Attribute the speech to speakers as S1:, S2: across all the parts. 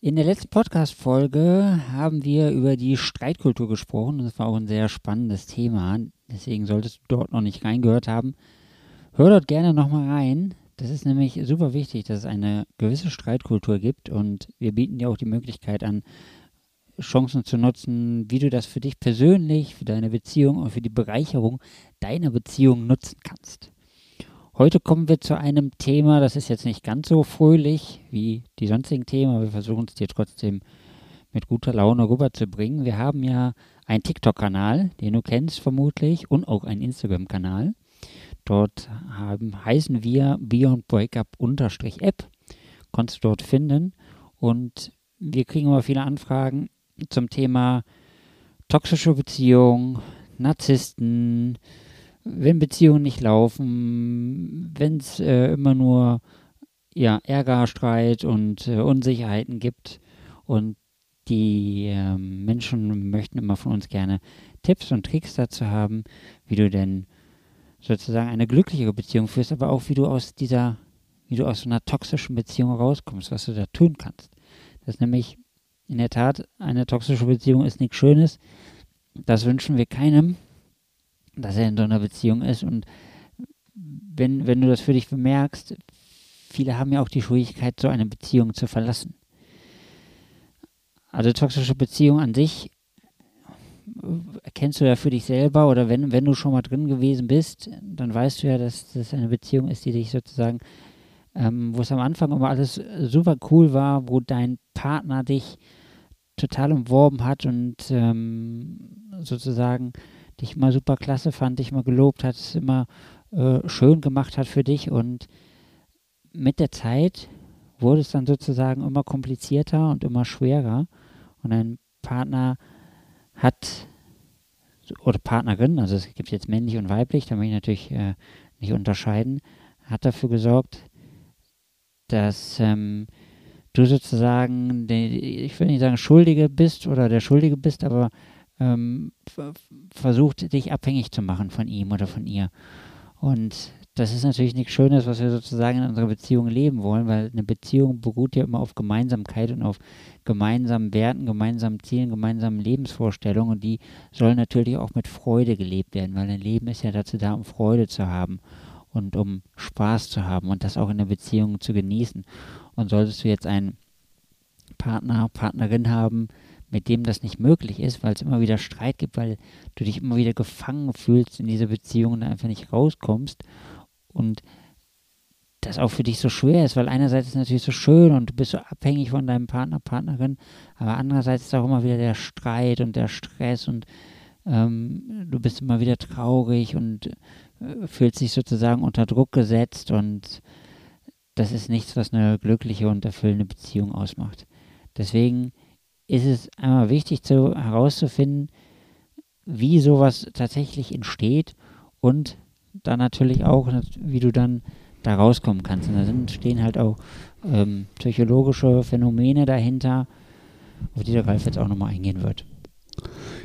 S1: In der letzten Podcast-Folge haben wir über die Streitkultur gesprochen. Das war auch ein sehr spannendes Thema. Deswegen solltest du dort noch nicht reingehört haben. Hör dort gerne nochmal rein. Das ist nämlich super wichtig, dass es eine gewisse Streitkultur gibt und wir bieten dir auch die Möglichkeit an, Chancen zu nutzen, wie du das für dich persönlich, für deine Beziehung und für die Bereicherung deiner Beziehung nutzen kannst. Heute kommen wir zu einem Thema, das ist jetzt nicht ganz so fröhlich wie die sonstigen Themen, aber wir versuchen es dir trotzdem mit guter Laune rüberzubringen. Wir haben ja einen TikTok-Kanal, den du kennst vermutlich, und auch einen Instagram-Kanal. Dort haben, heißen wir Beyond Breakup-App. Konntest du dort finden. Und wir kriegen immer viele Anfragen zum Thema toxische Beziehungen, Narzissten, wenn Beziehungen nicht laufen, wenn es äh, immer nur ja, Ärger, Streit und äh, Unsicherheiten gibt und die äh, Menschen möchten immer von uns gerne Tipps und Tricks dazu haben, wie du denn sozusagen eine glücklichere Beziehung führst, aber auch wie du aus dieser, wie du aus so einer toxischen Beziehung rauskommst, was du da tun kannst. Das ist nämlich in der Tat eine toxische Beziehung ist nichts Schönes. Das wünschen wir keinem dass er in so einer Beziehung ist. Und wenn, wenn du das für dich bemerkst, viele haben ja auch die Schwierigkeit, so eine Beziehung zu verlassen. Also toxische Beziehung an sich erkennst du ja für dich selber oder wenn, wenn du schon mal drin gewesen bist, dann weißt du ja, dass das eine Beziehung ist, die dich sozusagen, ähm, wo es am Anfang immer alles super cool war, wo dein Partner dich total umworben hat und ähm, sozusagen dich immer super klasse fand, dich immer gelobt hat, es immer äh, schön gemacht hat für dich. Und mit der Zeit wurde es dann sozusagen immer komplizierter und immer schwerer. Und ein Partner hat oder Partnerin, also es gibt jetzt männlich und weiblich, da möchte ich natürlich äh, nicht unterscheiden, hat dafür gesorgt, dass ähm, du sozusagen, die, ich will nicht sagen Schuldige bist oder der Schuldige bist, aber ähm, versucht, dich abhängig zu machen von ihm oder von ihr. Und das ist natürlich nichts Schönes, was wir sozusagen in unserer Beziehung leben wollen, weil eine Beziehung beruht ja immer auf Gemeinsamkeit und auf gemeinsamen Werten, gemeinsamen Zielen, gemeinsamen Lebensvorstellungen und die sollen natürlich auch mit Freude gelebt werden, weil ein Leben ist ja dazu da, um Freude zu haben und um Spaß zu haben und das auch in der Beziehung zu genießen. Und solltest du jetzt einen Partner, Partnerin haben, mit dem das nicht möglich ist, weil es immer wieder Streit gibt, weil du dich immer wieder gefangen fühlst in diese Beziehung und einfach nicht rauskommst und das auch für dich so schwer ist, weil einerseits ist es natürlich so schön und du bist so abhängig von deinem Partner, Partnerin, aber andererseits ist auch immer wieder der Streit und der Stress und ähm, du bist immer wieder traurig und äh, fühlst dich sozusagen unter Druck gesetzt und das ist nichts, was eine glückliche und erfüllende Beziehung ausmacht. Deswegen ist es einmal wichtig zu, herauszufinden, wie sowas tatsächlich entsteht und dann natürlich auch, wie du dann da rauskommen kannst. Und da sind, stehen halt auch ähm, psychologische Phänomene dahinter, auf die der Ralf jetzt auch nochmal eingehen wird.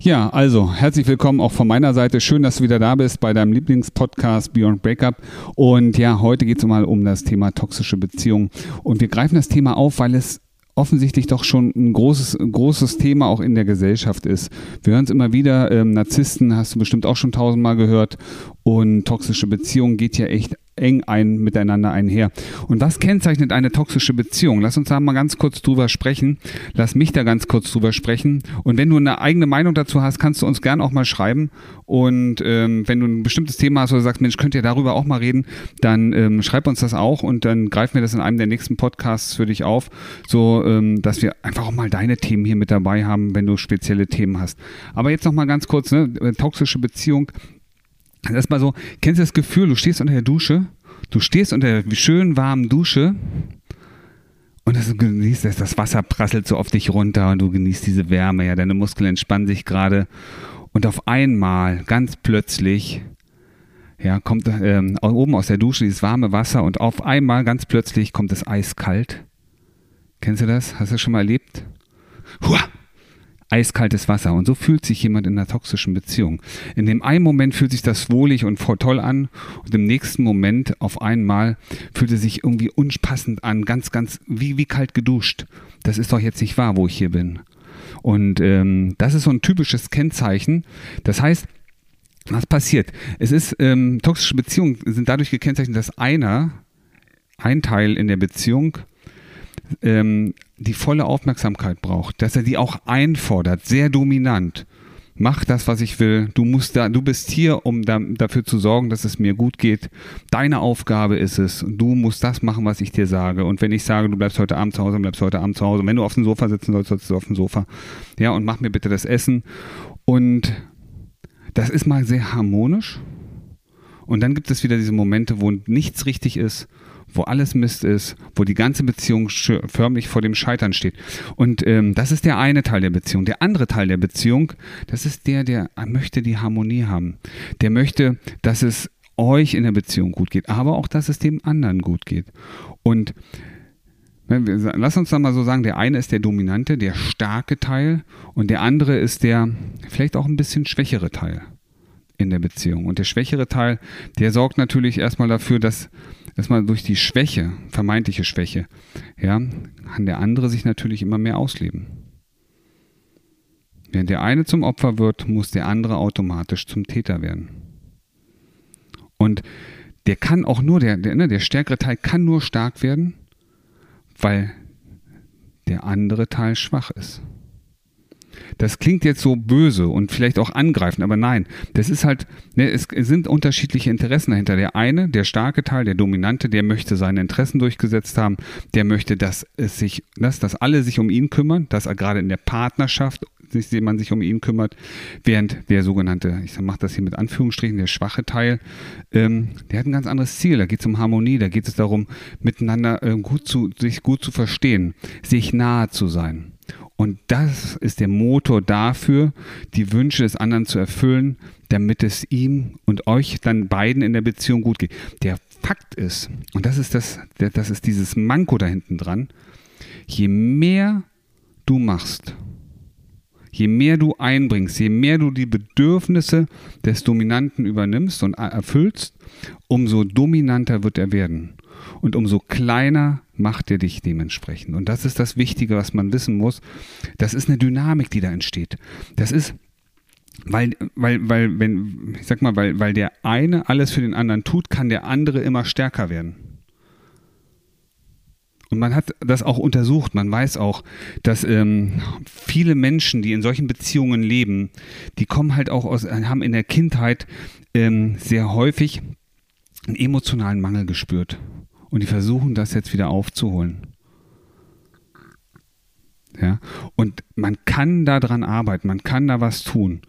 S2: Ja, also herzlich willkommen auch von meiner Seite. Schön, dass du wieder da bist bei deinem Lieblingspodcast Beyond Breakup. Und ja, heute geht es mal um das Thema toxische Beziehungen. Und wir greifen das Thema auf, weil es offensichtlich doch schon ein großes, großes Thema auch in der Gesellschaft ist. Wir hören es immer wieder, ähm, Narzissten hast du bestimmt auch schon tausendmal gehört und toxische Beziehungen geht ja echt eng ein, miteinander einher. Und was kennzeichnet eine toxische Beziehung? Lass uns da mal ganz kurz drüber sprechen. Lass mich da ganz kurz drüber sprechen. Und wenn du eine eigene Meinung dazu hast, kannst du uns gern auch mal schreiben. Und ähm, wenn du ein bestimmtes Thema hast oder sagst, Mensch, könnt ihr darüber auch mal reden, dann ähm, schreib uns das auch und dann greifen wir das in einem der nächsten Podcasts für dich auf, so ähm, dass wir einfach auch mal deine Themen hier mit dabei haben, wenn du spezielle Themen hast. Aber jetzt noch mal ganz kurz, ne? toxische Beziehung Erstmal so, kennst du das Gefühl, du stehst unter der Dusche, du stehst unter der schön warmen Dusche und das, genießt das Wasser prasselt so auf dich runter und du genießt diese Wärme, ja, deine Muskeln entspannen sich gerade Und auf einmal, ganz plötzlich, ja, kommt ähm, oben aus der Dusche dieses warme Wasser und auf einmal, ganz plötzlich, kommt es eiskalt. Kennst du das? Hast du das schon mal erlebt? Hua! Eiskaltes Wasser. Und so fühlt sich jemand in einer toxischen Beziehung. In dem einen Moment fühlt sich das wohlig und voll toll an und im nächsten Moment auf einmal fühlt es sich irgendwie unpassend an, ganz, ganz wie, wie kalt geduscht. Das ist doch jetzt nicht wahr, wo ich hier bin. Und ähm, das ist so ein typisches Kennzeichen. Das heißt, was passiert? Es ist, ähm, toxische Beziehungen sind dadurch gekennzeichnet, dass einer, ein Teil in der Beziehung, ähm, die volle Aufmerksamkeit braucht, dass er die auch einfordert, sehr dominant. Mach das, was ich will. Du musst da, du bist hier, um da, dafür zu sorgen, dass es mir gut geht. Deine Aufgabe ist es. Du musst das machen, was ich dir sage. Und wenn ich sage, du bleibst heute Abend zu Hause, bleibst heute Abend zu Hause. Wenn du auf dem Sofa sitzen sollst, sollst du auf dem Sofa. Ja, und mach mir bitte das Essen. Und das ist mal sehr harmonisch. Und dann gibt es wieder diese Momente, wo nichts richtig ist wo alles Mist ist, wo die ganze Beziehung förmlich vor dem Scheitern steht. Und ähm, das ist der eine Teil der Beziehung. Der andere Teil der Beziehung, das ist der, der möchte die Harmonie haben. Der möchte, dass es euch in der Beziehung gut geht, aber auch, dass es dem anderen gut geht. Und Lass uns da mal so sagen, der eine ist der dominante, der starke Teil und der andere ist der vielleicht auch ein bisschen schwächere Teil in der Beziehung. Und der schwächere Teil, der sorgt natürlich erstmal dafür, dass erstmal durch die Schwäche, vermeintliche Schwäche, ja, kann der andere sich natürlich immer mehr ausleben. Während der eine zum Opfer wird, muss der andere automatisch zum Täter werden. Und der kann auch nur, der, der, ne, der stärkere Teil kann nur stark werden, weil der andere Teil schwach ist. Das klingt jetzt so böse und vielleicht auch angreifend, aber nein, das ist halt, ne, es sind unterschiedliche Interessen dahinter. Der eine, der starke Teil, der dominante, der möchte seine Interessen durchgesetzt haben, der möchte, dass es sich, dass, dass alle sich um ihn kümmern, dass er gerade in der Partnerschaft sich, man sich um ihn kümmert, während der sogenannte, ich mache das hier mit Anführungsstrichen, der schwache Teil, ähm, der hat ein ganz anderes Ziel. Da geht es um Harmonie, da geht es darum, miteinander äh, gut zu, sich gut zu verstehen, sich nahe zu sein. Und das ist der Motor dafür, die Wünsche des anderen zu erfüllen, damit es ihm und euch dann beiden in der Beziehung gut geht. Der Fakt ist, und das ist das, das ist dieses Manko da hinten dran, je mehr du machst, je mehr du einbringst, je mehr du die Bedürfnisse des Dominanten übernimmst und erfüllst, umso dominanter wird er werden. Und umso kleiner macht er dich dementsprechend. Und das ist das Wichtige, was man wissen muss. Das ist eine Dynamik, die da entsteht. Das ist, weil, weil, weil, wenn, ich sag mal, weil, weil der eine alles für den anderen tut, kann der andere immer stärker werden. Und man hat das auch untersucht. Man weiß auch, dass ähm, viele Menschen, die in solchen Beziehungen leben, die kommen halt auch aus, haben in der Kindheit ähm, sehr häufig einen emotionalen Mangel gespürt. Und die versuchen das jetzt wieder aufzuholen. Ja, und man kann da dran arbeiten, man kann da was tun.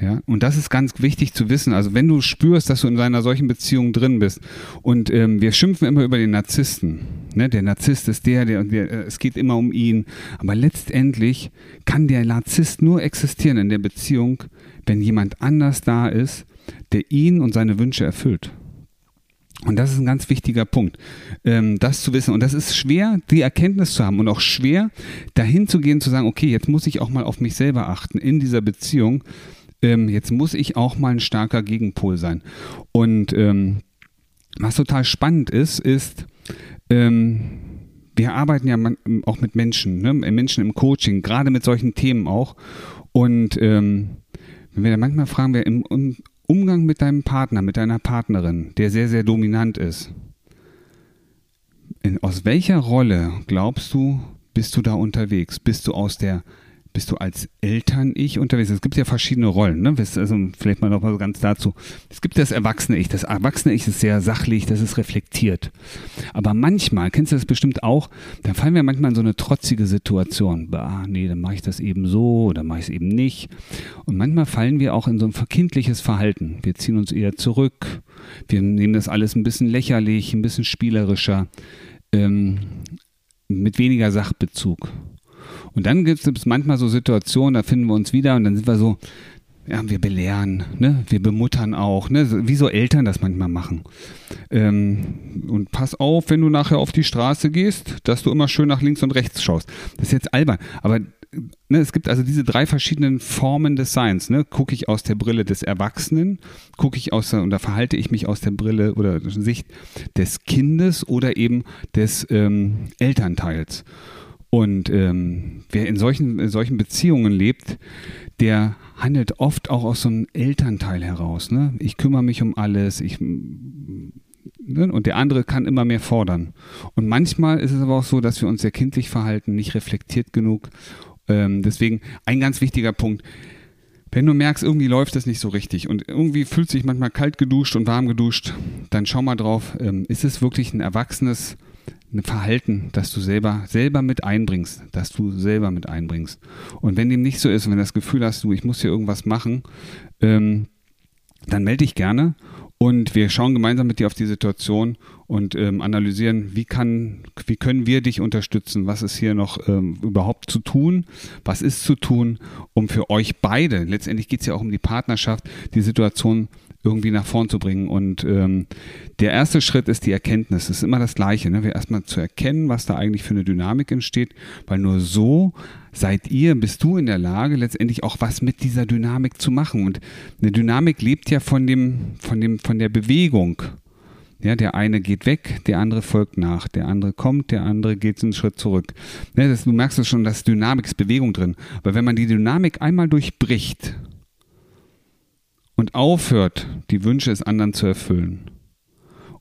S2: Ja, und das ist ganz wichtig zu wissen. Also wenn du spürst, dass du in einer solchen Beziehung drin bist und ähm, wir schimpfen immer über den Narzissten. Ne? Der Narzisst ist der, der, der, äh, es geht immer um ihn. Aber letztendlich kann der Narzisst nur existieren in der Beziehung, wenn jemand anders da ist, der ihn und seine Wünsche erfüllt. Und das ist ein ganz wichtiger Punkt, ähm, das zu wissen. Und das ist schwer, die Erkenntnis zu haben und auch schwer, dahin zu gehen, zu sagen, okay, jetzt muss ich auch mal auf mich selber achten in dieser Beziehung. Ähm, jetzt muss ich auch mal ein starker Gegenpol sein. Und ähm, was total spannend ist, ist, wir arbeiten ja auch mit Menschen, ne? Menschen im Coaching, gerade mit solchen Themen auch. Und wenn wir da manchmal fragen, wir im, Umgang mit deinem Partner, mit deiner Partnerin, der sehr, sehr dominant ist. In, aus welcher Rolle glaubst du, bist du da unterwegs? Bist du aus der bist du als Eltern-Ich unterwegs? Es gibt ja verschiedene Rollen, ne? Also vielleicht mal noch mal ganz dazu. Es gibt das Erwachsene-Ich. Das Erwachsene-Ich ist sehr sachlich, das ist reflektiert. Aber manchmal, kennst du das bestimmt auch, da fallen wir manchmal in so eine trotzige Situation. Bah, nee, dann mache ich das eben so oder mache ich es eben nicht. Und manchmal fallen wir auch in so ein verkindliches Verhalten. Wir ziehen uns eher zurück. Wir nehmen das alles ein bisschen lächerlich, ein bisschen spielerischer, ähm, mit weniger Sachbezug. Und dann gibt es manchmal so Situationen, da finden wir uns wieder und dann sind wir so, ja, wir belehren, ne? wir bemuttern auch, ne? wie so Eltern das manchmal machen. Ähm, und pass auf, wenn du nachher auf die Straße gehst, dass du immer schön nach links und rechts schaust. Das ist jetzt albern, aber ne, es gibt also diese drei verschiedenen Formen des Seins. Ne? Gucke ich aus der Brille des Erwachsenen, gucke ich aus der, da verhalte ich mich aus der Brille oder Sicht des Kindes oder eben des ähm, Elternteils. Und ähm, wer in solchen, in solchen Beziehungen lebt, der handelt oft auch aus so einem Elternteil heraus. Ne? Ich kümmere mich um alles, ich ne? und der andere kann immer mehr fordern. Und manchmal ist es aber auch so, dass wir uns sehr kindlich verhalten, nicht reflektiert genug. Ähm, deswegen ein ganz wichtiger Punkt. Wenn du merkst, irgendwie läuft es nicht so richtig und irgendwie fühlt sich manchmal kalt geduscht und warm geduscht, dann schau mal drauf, ähm, ist es wirklich ein erwachsenes ein Verhalten, das du selber, selber mit einbringst, dass du selber mit einbringst. Und wenn dem nicht so ist, wenn du das Gefühl hast, du, ich muss hier irgendwas machen, ähm, dann melde dich gerne und wir schauen gemeinsam mit dir auf die Situation und ähm, analysieren, wie, kann, wie können wir dich unterstützen, was ist hier noch ähm, überhaupt zu tun, was ist zu tun, um für euch beide, letztendlich geht es ja auch um die Partnerschaft, die Situation irgendwie nach vorn zu bringen. Und ähm, der erste Schritt ist die Erkenntnis. Es ist immer das Gleiche. Ne? Erstmal zu erkennen, was da eigentlich für eine Dynamik entsteht, weil nur so seid ihr, bist du in der Lage, letztendlich auch was mit dieser Dynamik zu machen. Und eine Dynamik lebt ja von dem, von dem, von der Bewegung. Ja, der eine geht weg, der andere folgt nach, der andere kommt, der andere geht einen Schritt zurück. Ja, das, du merkst es schon, dass Dynamik ist Bewegung drin. Aber wenn man die Dynamik einmal durchbricht, und aufhört, die Wünsche des anderen zu erfüllen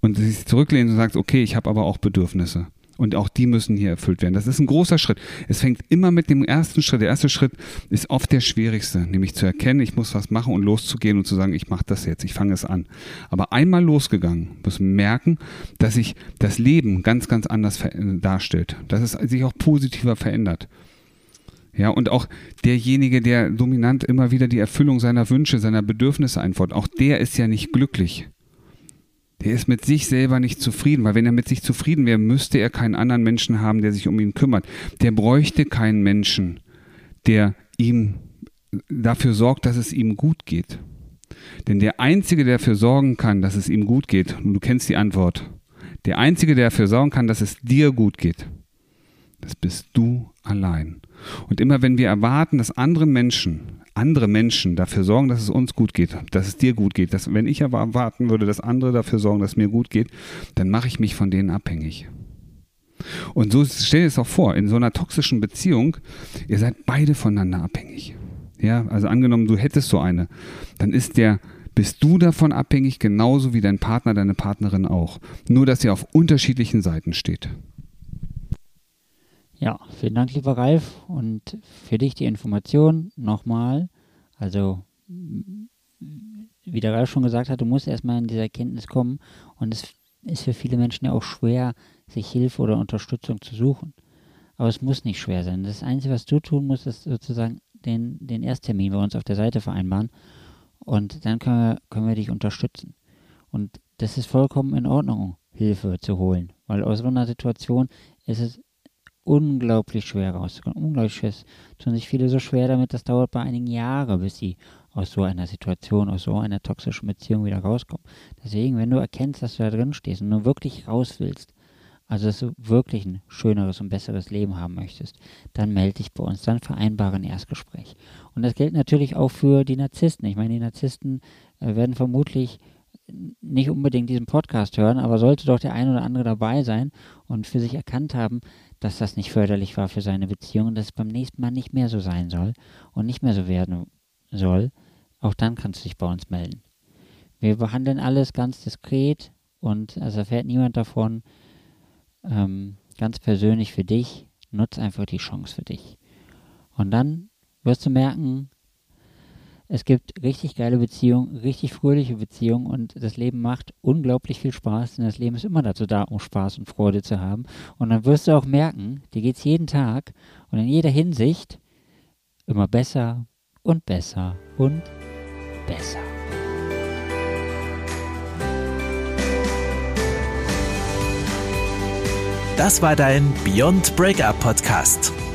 S2: und sich zurücklehnt und sagt, okay, ich habe aber auch Bedürfnisse und auch die müssen hier erfüllt werden. Das ist ein großer Schritt. Es fängt immer mit dem ersten Schritt. Der erste Schritt ist oft der schwierigste, nämlich zu erkennen, ich muss was machen und loszugehen und zu sagen, ich mache das jetzt, ich fange es an. Aber einmal losgegangen, muss merken, dass sich das Leben ganz, ganz anders darstellt, dass es sich auch positiver verändert. Ja, und auch derjenige, der dominant immer wieder die Erfüllung seiner Wünsche, seiner Bedürfnisse einfordert, auch der ist ja nicht glücklich. Der ist mit sich selber nicht zufrieden, weil wenn er mit sich zufrieden wäre, müsste er keinen anderen Menschen haben, der sich um ihn kümmert. Der bräuchte keinen Menschen, der ihm dafür sorgt, dass es ihm gut geht. Denn der Einzige, der dafür sorgen kann, dass es ihm gut geht, und du kennst die Antwort, der Einzige, der dafür sorgen kann, dass es dir gut geht, das bist du allein. Und immer wenn wir erwarten, dass andere Menschen, andere Menschen dafür sorgen, dass es uns gut geht, dass es dir gut geht, dass wenn ich erwarten würde, dass andere dafür sorgen, dass es mir gut geht, dann mache ich mich von denen abhängig. Und so stell dir es auch vor, in so einer toxischen Beziehung, ihr seid beide voneinander abhängig. Ja, also angenommen, du hättest so eine, dann ist der, bist du davon abhängig, genauso wie dein Partner, deine Partnerin auch. Nur, dass ihr auf unterschiedlichen Seiten steht.
S1: Ja, vielen Dank, lieber Ralf. Und für dich die Information nochmal. Also, wie der Ralf schon gesagt hat, du musst erstmal in diese Erkenntnis kommen. Und es ist für viele Menschen ja auch schwer, sich Hilfe oder Unterstützung zu suchen. Aber es muss nicht schwer sein. Das Einzige, was du tun musst, ist sozusagen den, den Ersttermin bei uns auf der Seite vereinbaren. Und dann können wir, können wir dich unterstützen. Und das ist vollkommen in Ordnung, Hilfe zu holen. Weil aus so einer Situation ist es unglaublich schwer rauszukommen. Unglaublich schwer. Es tun sich viele so schwer damit, das dauert bei einigen Jahren, bis sie aus so einer Situation, aus so einer toxischen Beziehung wieder rauskommen. Deswegen, wenn du erkennst, dass du da drin stehst und du wirklich raus willst, also dass du wirklich ein schöneres und besseres Leben haben möchtest, dann melde dich bei uns, dann vereinbare ein Erstgespräch. Und das gilt natürlich auch für die Narzissten. Ich meine, die Narzissten äh, werden vermutlich nicht unbedingt diesen Podcast hören, aber sollte doch der ein oder andere dabei sein und für sich erkannt haben, dass das nicht förderlich war für seine Beziehung und dass es beim nächsten Mal nicht mehr so sein soll und nicht mehr so werden soll, auch dann kannst du dich bei uns melden. Wir behandeln alles ganz diskret und es erfährt niemand davon. Ähm, ganz persönlich für dich, nutz einfach die Chance für dich. Und dann wirst du merken, es gibt richtig geile Beziehungen, richtig fröhliche Beziehungen und das Leben macht unglaublich viel Spaß, denn das Leben ist immer dazu da, um Spaß und Freude zu haben. Und dann wirst du auch merken, dir geht es jeden Tag und in jeder Hinsicht immer besser und besser und besser.
S3: Das war dein Beyond Breakup Podcast.